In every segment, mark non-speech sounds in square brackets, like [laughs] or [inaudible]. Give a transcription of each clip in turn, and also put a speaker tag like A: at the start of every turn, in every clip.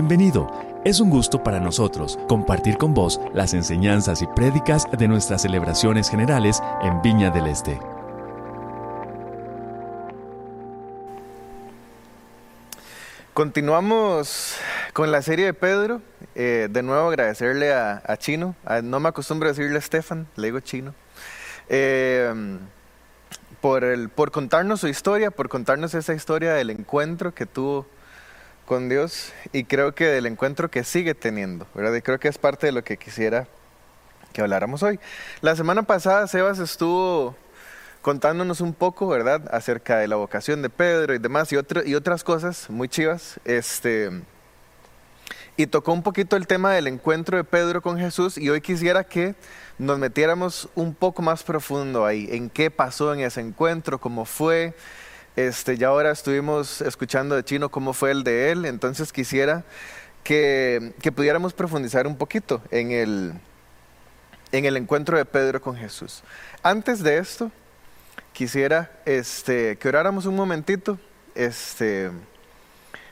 A: Bienvenido. Es un gusto para nosotros compartir con vos las enseñanzas y prédicas de nuestras celebraciones generales en Viña del Este.
B: Continuamos con la serie de Pedro. Eh, de nuevo agradecerle a, Chino. no me acostumbro a decirle a Stefan, le digo Chino. Eh, por, por contarnos su historia, por contarnos esa historia del encuentro que tuvo con Dios y creo que del encuentro que sigue teniendo, ¿verdad? Y creo que es parte de lo que quisiera que habláramos hoy. La semana pasada Sebas estuvo contándonos un poco, ¿verdad?, acerca de la vocación de Pedro y demás y, y otras cosas muy chivas. Este, y tocó un poquito el tema del encuentro de Pedro con Jesús y hoy quisiera que nos metiéramos un poco más profundo ahí, en qué pasó en ese encuentro, cómo fue. Este, ya ahora estuvimos escuchando de Chino cómo fue el de él, entonces quisiera que, pudiéramos profundizar un poquito en el, en el encuentro de Pedro con Jesús. Antes de esto, quisiera este, que oráramos un momentito este,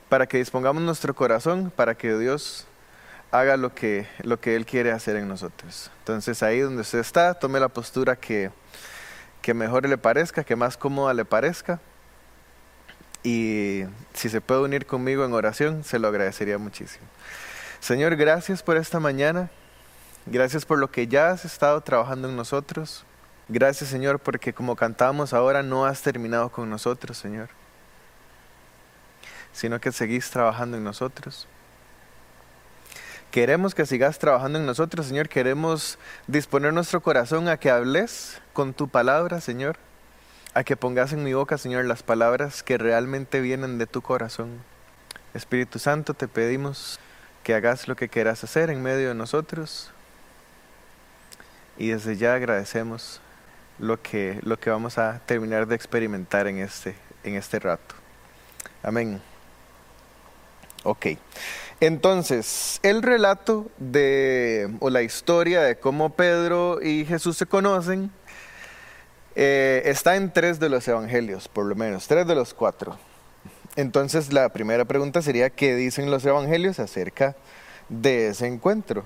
B: para que dispongamos nuestro corazón, para que Dios haga lo que, lo que Él quiere hacer en nosotros. Entonces ahí donde usted está, tome la postura que, que mejor le parezca, que más cómoda le parezca. Y si se puede unir conmigo en oración, se lo agradecería muchísimo. Señor, gracias por esta mañana. Gracias por lo que ya has estado trabajando en nosotros. Gracias, Señor, porque como cantamos ahora, no has terminado con nosotros, Señor, sino que seguís trabajando en nosotros. Queremos que sigas trabajando en nosotros, Señor. Queremos disponer nuestro corazón a que hables con tu palabra, Señor. A que pongas en mi boca, Señor, las palabras que realmente vienen de tu corazón. Espíritu Santo, te pedimos que hagas lo que quieras hacer en medio de nosotros. Y desde ya agradecemos lo que, lo que vamos a terminar de experimentar en este, en este rato. Amén. Ok. Entonces, el relato de, o la historia de cómo Pedro y Jesús se conocen, eh, está en tres de los evangelios, por lo menos, tres de los cuatro. Entonces, la primera pregunta sería, ¿qué dicen los evangelios acerca de ese encuentro?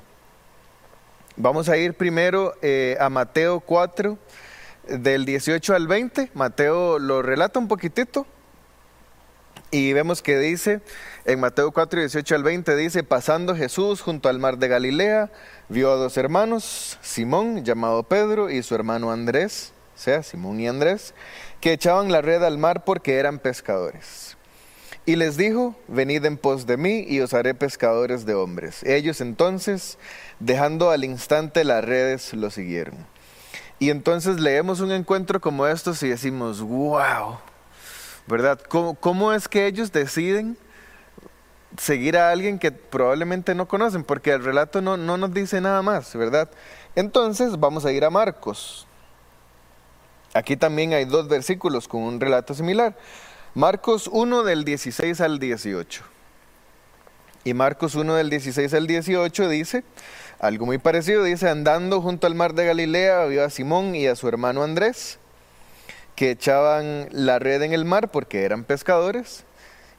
B: Vamos a ir primero eh, a Mateo 4, del 18 al 20. Mateo lo relata un poquitito y vemos que dice, en Mateo 4, 18 al 20 dice, pasando Jesús junto al mar de Galilea, vio a dos hermanos, Simón, llamado Pedro, y su hermano Andrés, sea, Simón y Andrés, que echaban la red al mar porque eran pescadores. Y les dijo, venid en pos de mí y os haré pescadores de hombres. Ellos entonces, dejando al instante las redes, lo siguieron. Y entonces leemos un encuentro como estos y decimos, wow, ¿verdad? ¿Cómo, es que ellos deciden seguir a alguien que probablemente no conocen? Porque el relato no, no nos dice nada más, ¿verdad? Entonces vamos a ir a Marcos. Aquí también hay dos versículos con un relato similar. Marcos 1 del 16 al 18. Y Marcos 1 del 16 al 18 dice, algo muy parecido, dice, andando junto al mar de Galilea, vio a Simón y a su hermano Andrés que echaban la red en el mar porque eran pescadores.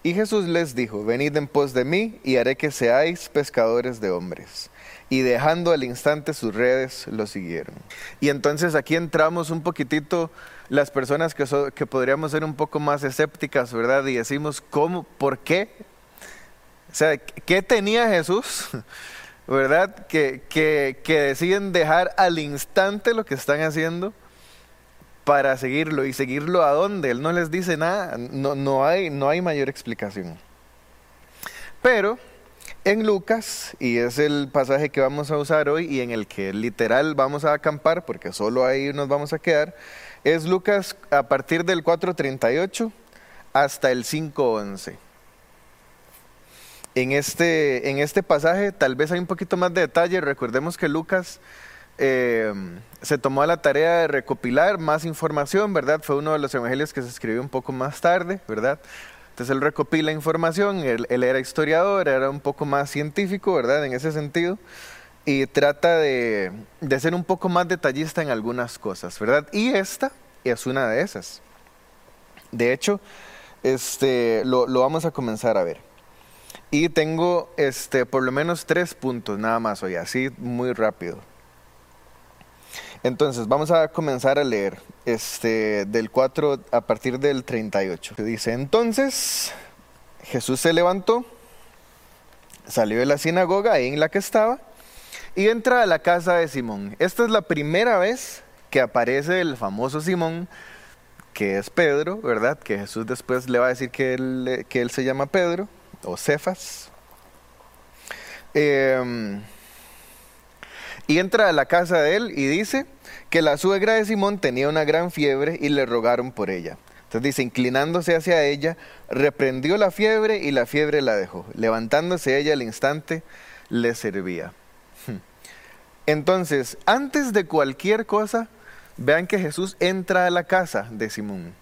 B: Y Jesús les dijo, venid en pos de mí y haré que seáis pescadores de hombres. Y dejando al instante sus redes, lo siguieron. Y entonces aquí entramos un poquitito las personas que, que podríamos ser un poco más escépticas, ¿verdad? Y decimos, ¿cómo? ¿Por qué? O sea, ¿qué tenía Jesús? [laughs] ¿Verdad? Que, que, que deciden dejar al instante lo que están haciendo para seguirlo. ¿Y seguirlo a dónde? Él no les dice nada, no, no, hay, no hay mayor explicación. Pero en Lucas, y es el pasaje que vamos a usar hoy y en el que literal vamos a acampar, porque solo ahí nos vamos a quedar, es Lucas a partir del 4.38 hasta el 5.11. En este, en este pasaje tal vez hay un poquito más de detalle, recordemos que Lucas eh, se tomó la tarea de recopilar más información, ¿verdad? Fue uno de los evangelios que se escribió un poco más tarde, ¿verdad? Entonces él recopila información, él, era historiador, era un poco más científico, ¿verdad? En ese sentido, y trata de, ser un poco más detallista en algunas cosas, ¿verdad? Y esta es una de esas. De hecho, este, lo, lo vamos a comenzar a ver. Y tengo este, por lo menos tres puntos nada más hoy, así muy rápido. Entonces, vamos a comenzar a leer este, del 4 a partir del 38. Dice, entonces Jesús se levantó, salió de la sinagoga ahí en la que estaba y entra a la casa de Simón. Esta es la primera vez que aparece el famoso Simón, que es Pedro, ¿verdad? Que Jesús después le va a decir que él, que él se llama Pedro o Cefas. Eh, y entra a la casa de él y dice que la suegra de Simón tenía una gran fiebre y le rogaron por ella. Entonces dice, inclinándose hacia ella, reprendió la fiebre y la fiebre la dejó. Levantándose ella al instante, le servía. Entonces, antes de cualquier cosa, vean que Jesús entra a la casa de Simón.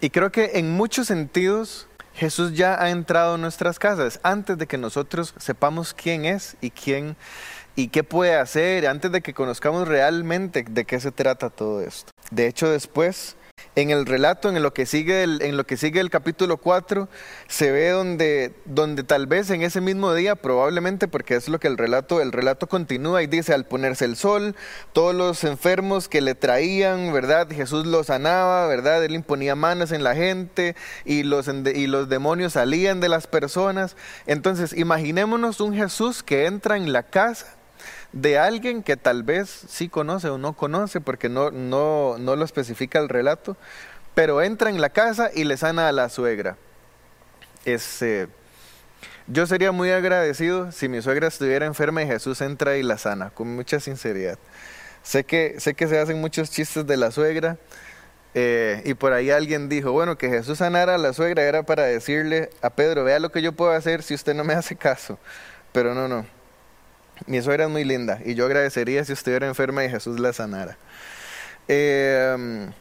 B: Y creo que en muchos sentidos Jesús ya ha entrado en nuestras casas antes de que nosotros sepamos quién es y quién y qué puede hacer antes de que conozcamos realmente de qué se trata todo esto. De hecho, después, en el relato, en lo que sigue el, en lo que sigue el capítulo 4, se ve donde, donde tal vez en ese mismo día, probablemente porque es lo que el relato, el relato continúa y dice, al ponerse el sol, todos los enfermos que le traían, ¿verdad? Jesús los sanaba, ¿verdad? Él imponía manos en la gente y los, y los demonios salían de las personas. Entonces, imaginémonos un Jesús que entra en la casa de alguien que tal vez sí conoce o no conoce, porque no, no, no lo especifica el relato, pero entra en la casa y le sana a la suegra. Este, yo sería muy agradecido si mi suegra estuviera enferma y Jesús entra y la sana, con mucha sinceridad. Sé que, sé que se hacen muchos chistes de la suegra, eh, y por ahí alguien dijo, bueno, que Jesús sanara a la suegra era para decirle a Pedro, vea lo que yo puedo hacer si usted no me hace caso. Pero no, no. Mi suegra es muy linda y yo agradecería si estuviera enferma y Jesús la sanara. Em,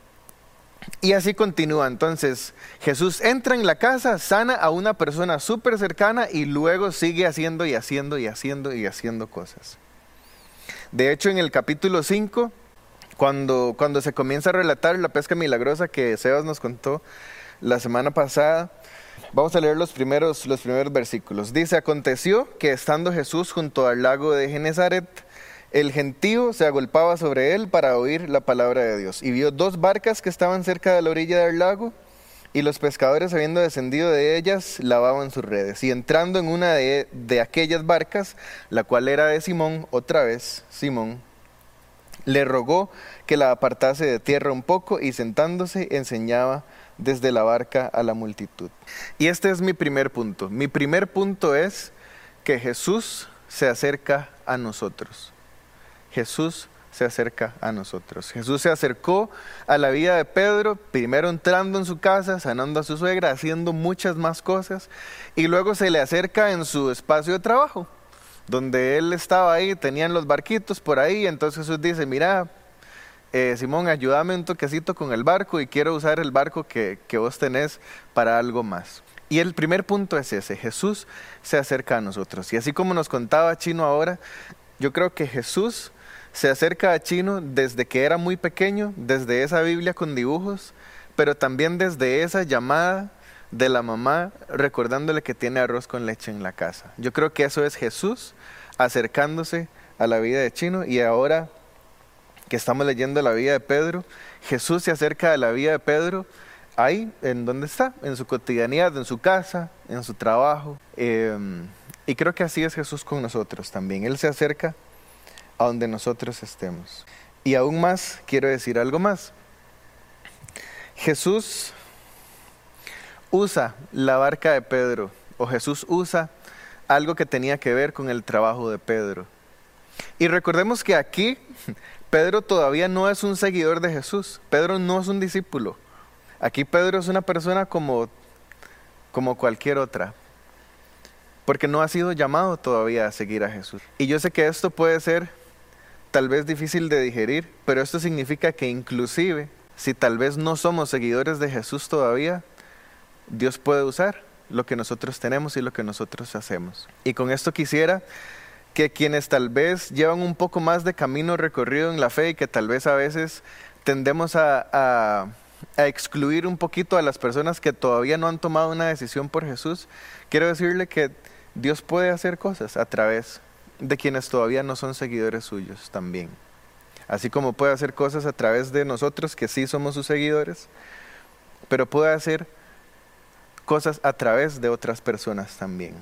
B: y así continúa. Entonces, Jesús entra en la casa, sana a una persona súper cercana y luego sigue haciendo y haciendo y haciendo y haciendo cosas. De hecho, en el capítulo 5, cuando, cuando se comienza a relatar la pesca milagrosa que Sebas nos contó la semana pasada, Vamos a leer los primeros, los primeros versículos. Dice, aconteció que estando Jesús junto al lago de Genezaret, el gentío se agolpaba sobre él para oír la palabra de Dios. Y vio dos barcas que estaban cerca de la orilla del lago, y los pescadores, habiendo descendido de ellas, lavaban sus redes. Y entrando en una de, de aquellas barcas, la cual era de Simón, otra vez Simón, le rogó que la apartase de tierra un poco, y sentándose enseñaba desde la barca a la multitud. Y este es mi primer punto. Mi primer punto es que Jesús se acerca a nosotros. Jesús se acerca a nosotros. Jesús se acercó a la vida de Pedro, primero entrando en su casa, sanando a su suegra, haciendo muchas más cosas, y luego se le acerca en su espacio de trabajo, donde él estaba ahí, tenían los barquitos por ahí, entonces Jesús dice, mira, eh, Simón, ayúdame un toquecito con el barco y quiero usar el barco que, que vos tenés para algo más. Y el primer punto es ese, Jesús se acerca a nosotros. Y así como nos contaba Chino ahora, yo creo que Jesús se acerca a Chino desde que era muy pequeño, desde esa Biblia con dibujos, pero también desde esa llamada de la mamá recordándole que tiene arroz con leche en la casa. Yo creo que eso es Jesús acercándose a la vida de Chino y ahora que estamos leyendo la vida de Pedro, Jesús se acerca a la vida de Pedro ahí, en donde está, en su cotidianidad, en su casa, en su trabajo. Em, y creo que así es Jesús con nosotros también. Él se acerca a donde nosotros estemos. Y aún más, quiero decir algo más. Jesús usa la barca de Pedro, o Jesús usa algo que tenía que ver con el trabajo de Pedro. Y recordemos que aquí [laughs] Pedro todavía no es un seguidor de Jesús. Pedro no es un discípulo. Aquí Pedro es una persona como, como cualquier otra. Porque no ha sido llamado todavía a seguir a Jesús. Y yo sé que esto puede ser tal vez difícil de digerir, pero esto significa que inclusive si tal vez no somos seguidores de Jesús todavía, Dios puede usar lo que nosotros tenemos y lo que nosotros hacemos. Y con esto quisiera que quienes tal vez llevan un poco más de camino recorrido en la fe y que tal vez a veces tendemos a, excluir un poquito a las personas que todavía no han tomado una decisión por Jesús, quiero decirle que Dios puede hacer cosas a través de quienes todavía no son seguidores suyos también. Así como puede hacer cosas a través de nosotros que sí somos sus seguidores, pero puede hacer cosas a través de otras personas también.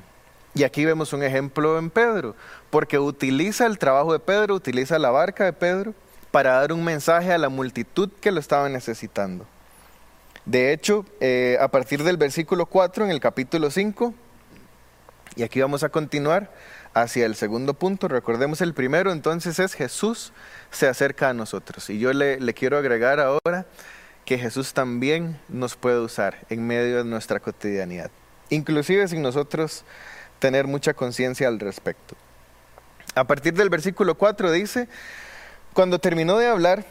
B: Y aquí vemos un ejemplo en Pedro, porque utiliza el trabajo de Pedro, utiliza la barca de Pedro para dar un mensaje a la multitud que lo estaba necesitando. De hecho, eh, a partir del versículo 4 en el capítulo 5, y aquí vamos a continuar hacia el segundo punto, recordemos el primero, entonces es Jesús se acerca a nosotros. Y yo le, le quiero agregar ahora que Jesús también nos puede usar en medio de nuestra cotidianidad, inclusive sin nosotros tener mucha conciencia al respecto. A partir del versículo 4 dice, cuando terminó de hablar,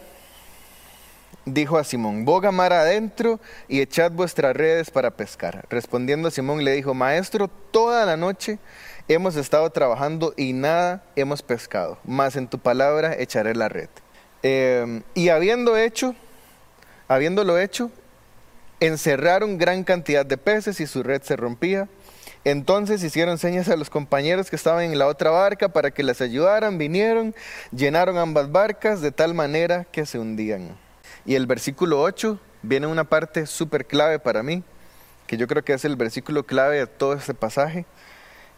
B: dijo a Simón, boga mar adentro y echad vuestras redes para pescar. Respondiendo Simón le dijo, Maestro, toda la noche hemos estado trabajando y nada hemos pescado, mas en tu palabra echaré la red. Eh, y habiendo hecho, habiéndolo hecho, encerraron gran cantidad de peces y su red se rompía. Entonces hicieron señas a los compañeros que estaban en la otra barca para que les ayudaran, vinieron, llenaron ambas barcas de tal manera que se hundían. Y el versículo 8 viene una parte súper clave para mí, que yo creo que es el versículo clave de todo este pasaje.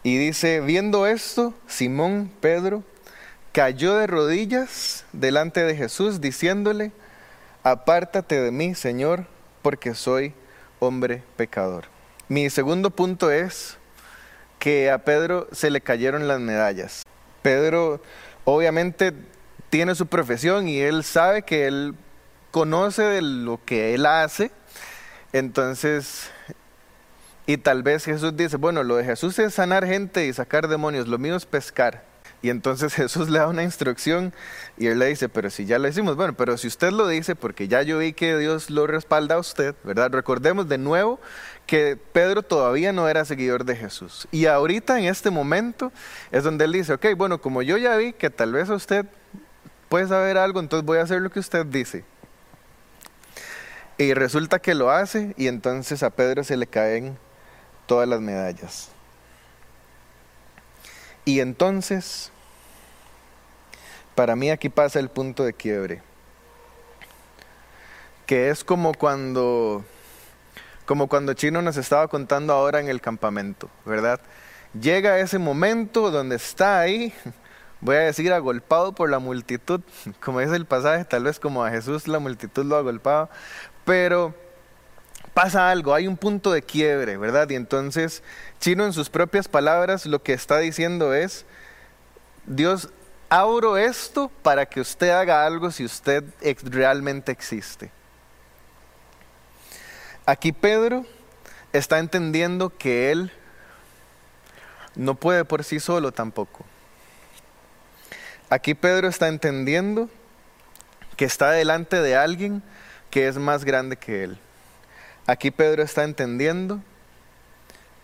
B: Y dice, viendo esto, Simón Pedro cayó de rodillas delante de Jesús diciéndole, apártate de mí, Señor, porque soy hombre pecador. Mi segundo punto es que a Pedro se le cayeron las medallas. Pedro obviamente tiene su profesión y él sabe que él conoce de lo que él hace, entonces, y tal vez Jesús dice, bueno, lo de Jesús es sanar gente y sacar demonios, lo mío es pescar. Y entonces [laughs] Jesús le da una instrucción y él le dice, pero si ya lo hicimos, bueno, pero si usted lo dice, porque ya yo vi que Dios lo respalda a usted, ¿verdad? Recordemos de nuevo que Pedro todavía no era seguidor de Jesús. Y ahorita en este momento es donde él dice, ok, bueno, como yo ya vi que tal vez usted puede saber algo, entonces voy a hacer lo que usted dice. Y resulta que lo hace y entonces a Pedro se le caen todas las medallas. Y entonces, para mí aquí pasa el punto de quiebre, que es como cuando, como cuando Chino nos estaba contando ahora en el campamento, ¿verdad? Llega ese momento donde está ahí, [laughs] voy a decir agolpado por la multitud, [laughs] como dice el pasaje, tal vez como a Jesús la multitud lo agolpaba, pero pasa algo, hay un punto de quiebre, ¿verdad? Y entonces Chino en sus propias palabras lo que está diciendo es, Dios, abro esto para que usted haga algo si usted realmente existe. Aquí Pedro está entendiendo que él no puede por sí solo tampoco. Aquí Pedro está entendiendo que está delante de alguien que es más grande que él. Aquí Pedro está entendiendo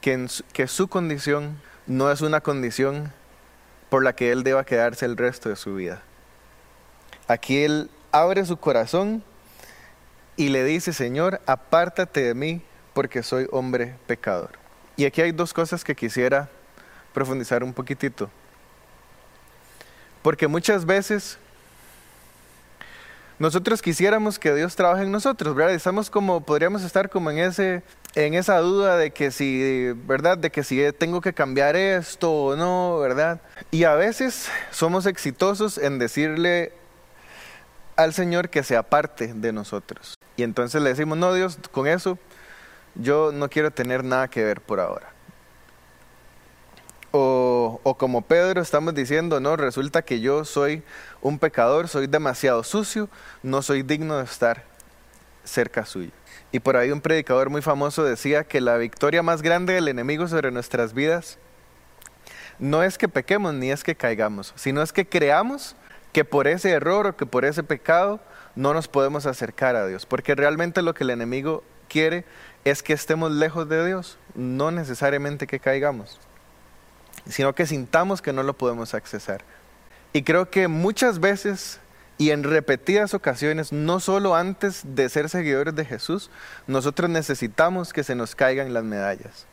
B: que, que su condición no es una condición por la que él deba quedarse el resto de su vida. Aquí él abre su corazón y le dice, Señor, apártate de mí porque soy hombre pecador. Y aquí hay dos cosas que quisiera profundizar un poquitito. Porque muchas veces nosotros quisiéramos que Dios trabaje en nosotros, ¿verdad? Estamos como, podríamos estar como en ese, en esa duda de que si, ¿verdad? De que si tengo que cambiar esto o no, ¿verdad? Y a veces somos exitosos en decirle al Señor que se aparte de nosotros. Y entonces le decimos, no, Dios, con eso yo no quiero tener nada que ver por ahora. O, o, como Pedro estamos diciendo, no, resulta que yo soy un pecador, soy demasiado sucio, no soy digno de estar cerca suyo. Y por ahí un predicador muy famoso decía que la victoria más grande del enemigo sobre nuestras vidas no es que pequemos ni es que caigamos, sino es que creamos que por ese error o que por ese pecado no nos podemos acercar a Dios, porque realmente lo que el enemigo quiere es que estemos lejos de Dios, no necesariamente que caigamos sino que sintamos que no lo podemos accesar. Y creo que muchas veces y en repetidas ocasiones, no solo antes de ser seguidores de Jesús, nosotros necesitamos que se nos caigan las medallas.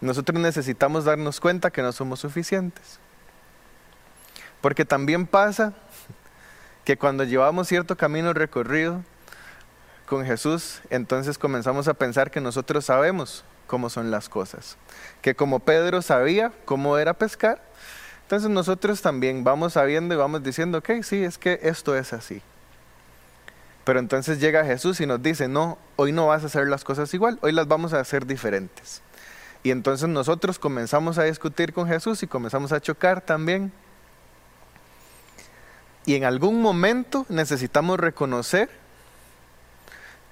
B: nosotros necesitamos darnos cuenta que no somos suficientes. Porque también pasa que cuando llevamos cierto camino recorrido con Jesús, entonces comenzamos a pensar que nosotros sabemos cómo son las cosas. Que como Pedro sabía cómo era pescar, entonces nosotros también vamos sabiendo y vamos diciendo, ok, sí, es que esto es así. Pero entonces llega Jesús y nos dice, no, hoy no vas a hacer las cosas igual, hoy las vamos a hacer diferentes. Y entonces nosotros comenzamos a discutir con Jesús y comenzamos a chocar también. Y en algún momento necesitamos reconocer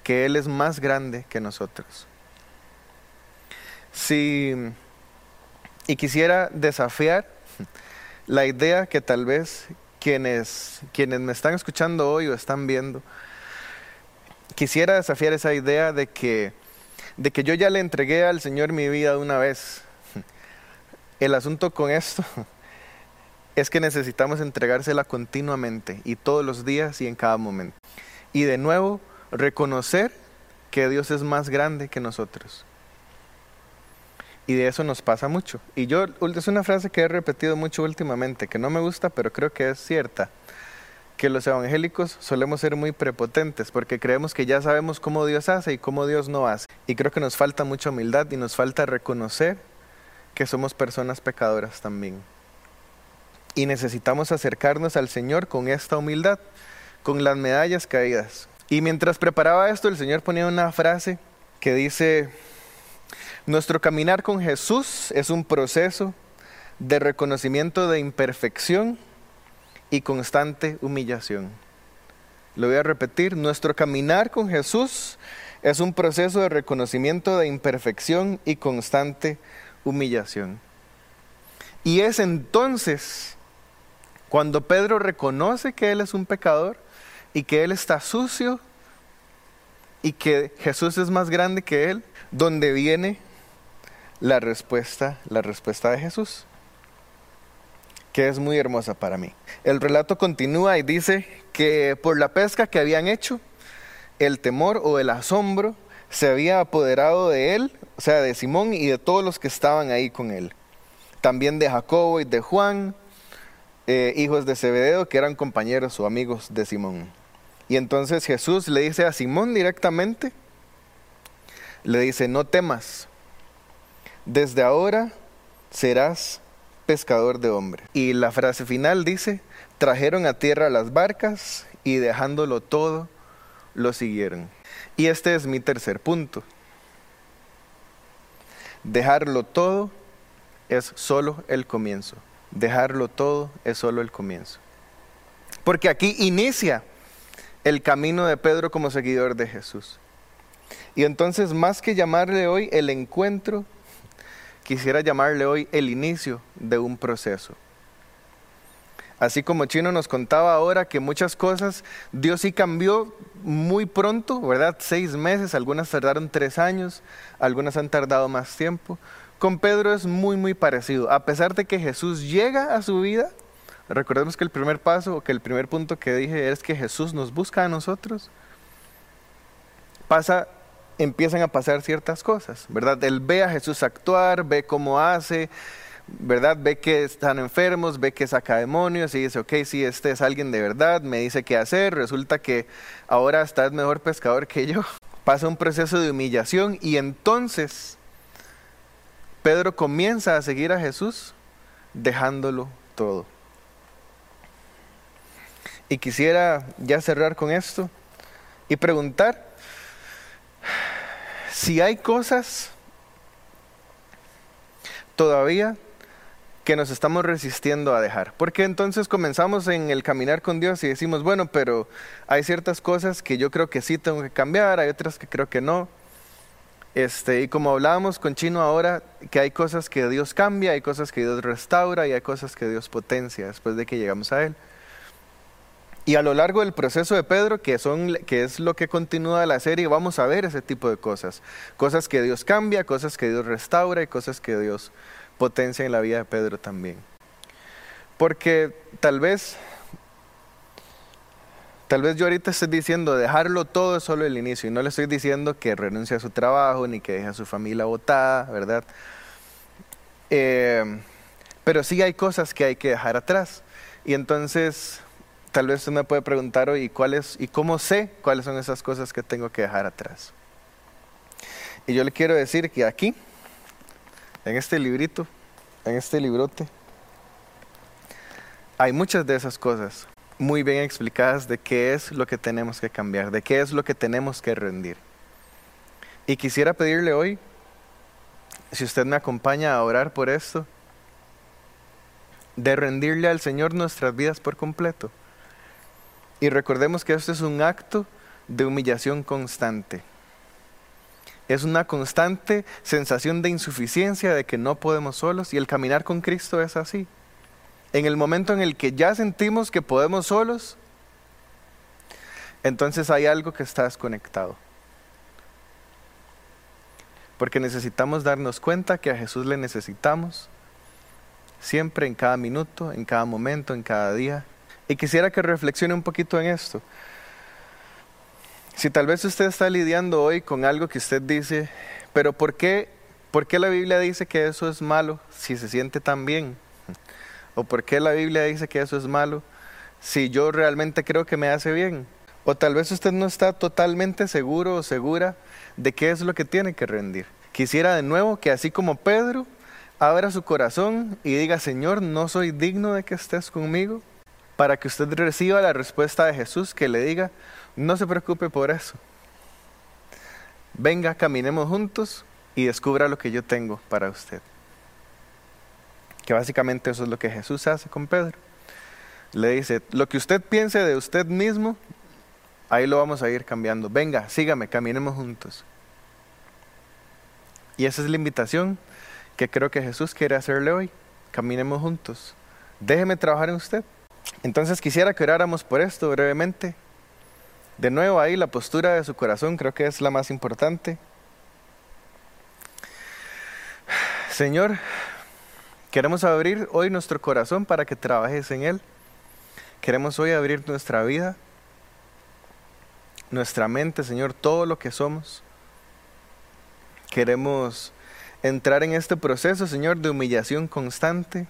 B: que Él es más grande que nosotros. Si, y quisiera desafiar la idea que tal vez quienes, quienes me están escuchando hoy o están viendo, quisiera desafiar esa idea de que, de que yo ya le entregué al Señor mi vida de una vez. El asunto con esto [laughs] es que necesitamos entregársela continuamente y todos los días y en cada momento. Y de nuevo, reconocer que Dios es más grande que nosotros. Y de eso nos pasa mucho. Y yo, es una frase que he repetido mucho últimamente, que no me gusta, pero creo que es cierta que los evangélicos solemos ser muy prepotentes porque creemos que ya sabemos cómo Dios hace y cómo Dios no hace. Y creo que nos falta mucha humildad y nos falta reconocer que somos personas pecadoras también. Y necesitamos acercarnos al Señor con esta humildad, con las medallas caídas. Y mientras preparaba esto, el Señor ponía una frase que dice, nuestro caminar con Jesús es un proceso de reconocimiento de imperfección y constante humillación. Lo voy a repetir, nuestro caminar con Jesús es un proceso de reconocimiento de imperfección y constante humillación. Y es entonces cuando Pedro reconoce que él es un pecador y que él está sucio y que Jesús es más grande que él, donde viene la respuesta, la respuesta de Jesús que es muy hermosa para mí. El relato continúa y dice que por la pesca que habían hecho, el temor o el asombro se había apoderado de él, o sea, de Simón y de todos los que estaban ahí con él. También de Jacobo y de Juan, eh, hijos de Zebedeo, que eran compañeros o amigos de Simón. Y entonces Jesús le dice a Simón directamente, le dice, no temas, desde ahora serás pescador de hombres. Y la frase final dice, trajeron a tierra las barcas y dejándolo todo, lo siguieron. Y este es mi tercer punto. Dejarlo todo es solo el comienzo. Dejarlo todo es solo el comienzo. Porque aquí inicia el camino de Pedro como seguidor de Jesús. Y entonces, más que llamarle hoy el encuentro quisiera llamarle hoy el inicio de un proceso. Así como Chino nos contaba ahora que muchas cosas Dios sí cambió muy pronto, ¿verdad? Seis meses, algunas tardaron tres años, algunas han tardado más tiempo. Con Pedro es muy, muy parecido. A pesar de que Jesús llega a su vida, recordemos que el primer paso, que el primer punto que dije es que Jesús nos busca a nosotros. Pasa empiezan a pasar ciertas cosas, ¿verdad? Él ve a Jesús actuar, ve cómo hace, ¿verdad? Ve que están enfermos, ve que saca demonios y dice, ok, si este es alguien de verdad, me dice qué hacer, resulta que ahora está mejor pescador que yo. [laughs] Pasa un proceso de humillación y entonces Pedro comienza a seguir a Jesús dejándolo todo. Y quisiera ya cerrar con esto y preguntar, si hay cosas todavía que nos estamos resistiendo a dejar. Porque entonces comenzamos en el caminar con Dios y decimos, bueno, pero hay ciertas cosas que yo creo que sí tengo que cambiar, hay otras que creo que no. Este, y como hablábamos con Chino ahora, que hay cosas que Dios cambia, hay cosas que Dios restaura y hay cosas que Dios potencia después de que llegamos a Él. Y a lo largo del proceso de Pedro, que, son, que es lo que continúa la serie, vamos a ver ese tipo de cosas. Cosas que Dios cambia, cosas que Dios restaura y cosas que Dios potencia en la vida de Pedro también. Porque tal vez, tal vez yo ahorita estoy diciendo dejarlo todo es solo el inicio y no le estoy diciendo que renuncie a su trabajo ni que deje a su familia botada, ¿verdad? Eh, pero sí hay cosas que hay que dejar atrás. Y entonces, tal vez usted me puede preguntar hoy, ¿cuáles, ¿y cómo sé cuáles son esas cosas que tengo que dejar atrás? Y yo le quiero decir que aquí, en este librito, en este librote, hay muchas de esas cosas muy bien explicadas de qué es lo que tenemos que cambiar, de qué es lo que tenemos que rendir. Y quisiera pedirle hoy, si usted me acompaña a orar por esto, de rendirle al Señor nuestras vidas por completo. Y recordemos que esto es un acto de humillación constante. Es una constante sensación de insuficiencia, de que no podemos solos, y el caminar con Cristo es así. En el momento en el que ya sentimos que podemos solos, entonces hay algo que está desconectado. Porque necesitamos darnos cuenta que a Jesús le necesitamos siempre, en cada minuto, en cada momento, en cada día. Y quisiera que reflexione un poquito en esto. Si tal vez usted está lidiando hoy con algo que usted dice, pero ¿por qué, ¿por qué la Biblia dice que eso es malo si se siente tan bien? ¿O por qué la Biblia dice que eso es malo si yo realmente creo que me hace bien? O tal vez usted no está totalmente seguro o segura de qué es lo que tiene que rendir. Quisiera de nuevo que así como Pedro abra su corazón y diga, Señor, no soy digno de que estés conmigo, para que usted reciba la respuesta de Jesús que le diga, no se preocupe por eso. Venga, caminemos juntos y descubra lo que yo tengo para usted. Que básicamente eso es lo que Jesús hace con Pedro. Le dice, lo que usted piense de usted mismo, ahí lo vamos a ir cambiando. Venga, sígame, caminemos juntos. Y esa es la invitación que creo que Jesús quiere hacerle hoy. Caminemos juntos. Déjeme trabajar en usted. Entonces quisiera que oráramos por esto brevemente. De nuevo ahí la postura de su corazón creo que es la más importante. Señor, queremos abrir hoy nuestro corazón para que trabajes en él. Queremos hoy abrir nuestra vida, nuestra mente, Señor, todo lo que somos. Queremos entrar en este proceso, Señor, de humillación constante,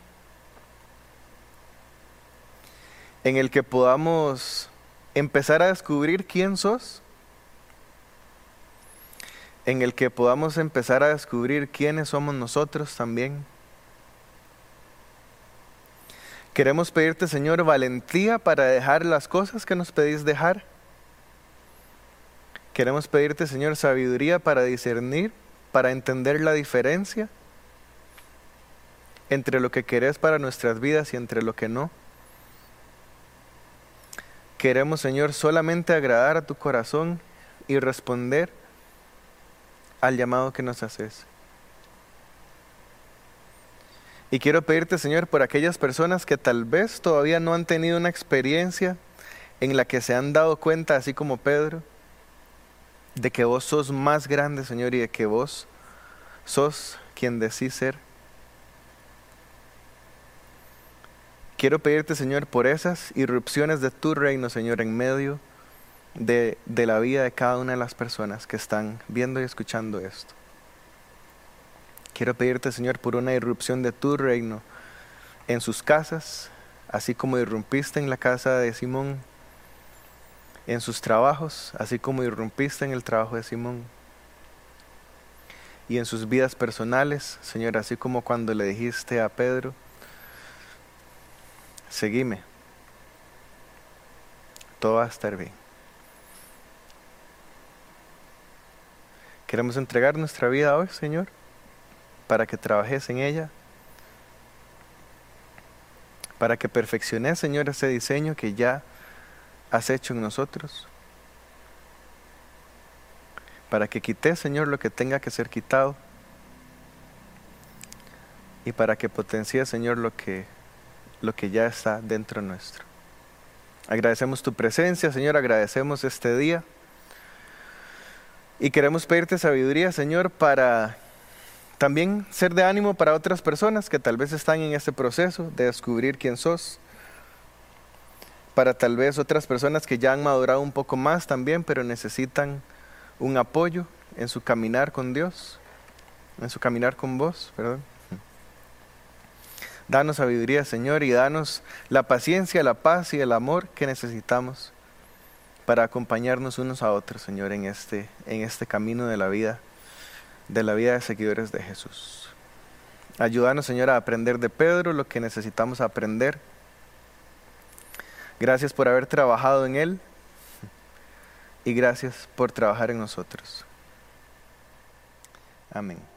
B: en el que podamos empezar a descubrir quién sos, en el que podamos empezar a descubrir quiénes somos nosotros también. Queremos pedirte, Señor, valentía para dejar las cosas que nos pedís dejar. Queremos pedirte, Señor, sabiduría para discernir, para entender la diferencia entre lo que querés para nuestras vidas y entre lo que no. Queremos, Señor, solamente agradar a tu corazón y responder al llamado que nos haces. Y quiero pedirte, Señor, por aquellas personas que tal vez todavía no han tenido una experiencia en la que se han dado cuenta, así como Pedro, de que vos sos más grande, Señor, y de que vos sos quien decís ser. Quiero pedirte, Señor, por esas irrupciones de tu reino, Señor, en medio de, la vida de cada una de las personas que están viendo y escuchando esto. Quiero pedirte, Señor, por una irrupción de tu reino en sus casas, así como irrumpiste en la casa de Simón, en sus trabajos, así como irrumpiste en el trabajo de Simón, y en sus vidas personales, Señor, así como cuando le dijiste a Pedro, seguime, todo va a estar bien. Queremos entregar nuestra vida hoy, Señor, para que trabajes en ella, para que perfecciones, Señor, ese diseño que ya has hecho en nosotros, para que quites, Señor, lo que tenga que ser quitado, y para que potencies, Señor, lo que lo que ya está dentro nuestro. Agradecemos tu presencia, Señor, agradecemos este día. Y queremos pedirte sabiduría, Señor, para también ser de ánimo para otras personas que tal vez están en este proceso de descubrir quién sos. Para tal vez otras personas que ya han madurado un poco más también, pero necesitan un apoyo en su caminar con Dios, en su caminar con vos, perdón. Danos sabiduría, Señor, y danos la paciencia, la paz y el amor que necesitamos para acompañarnos unos a otros, Señor, en este, en este camino de la vida, de la vida de seguidores de Jesús. Ayúdanos, Señor, a aprender de Pedro lo que necesitamos aprender. Gracias por haber trabajado en él y gracias por trabajar en nosotros. Amén.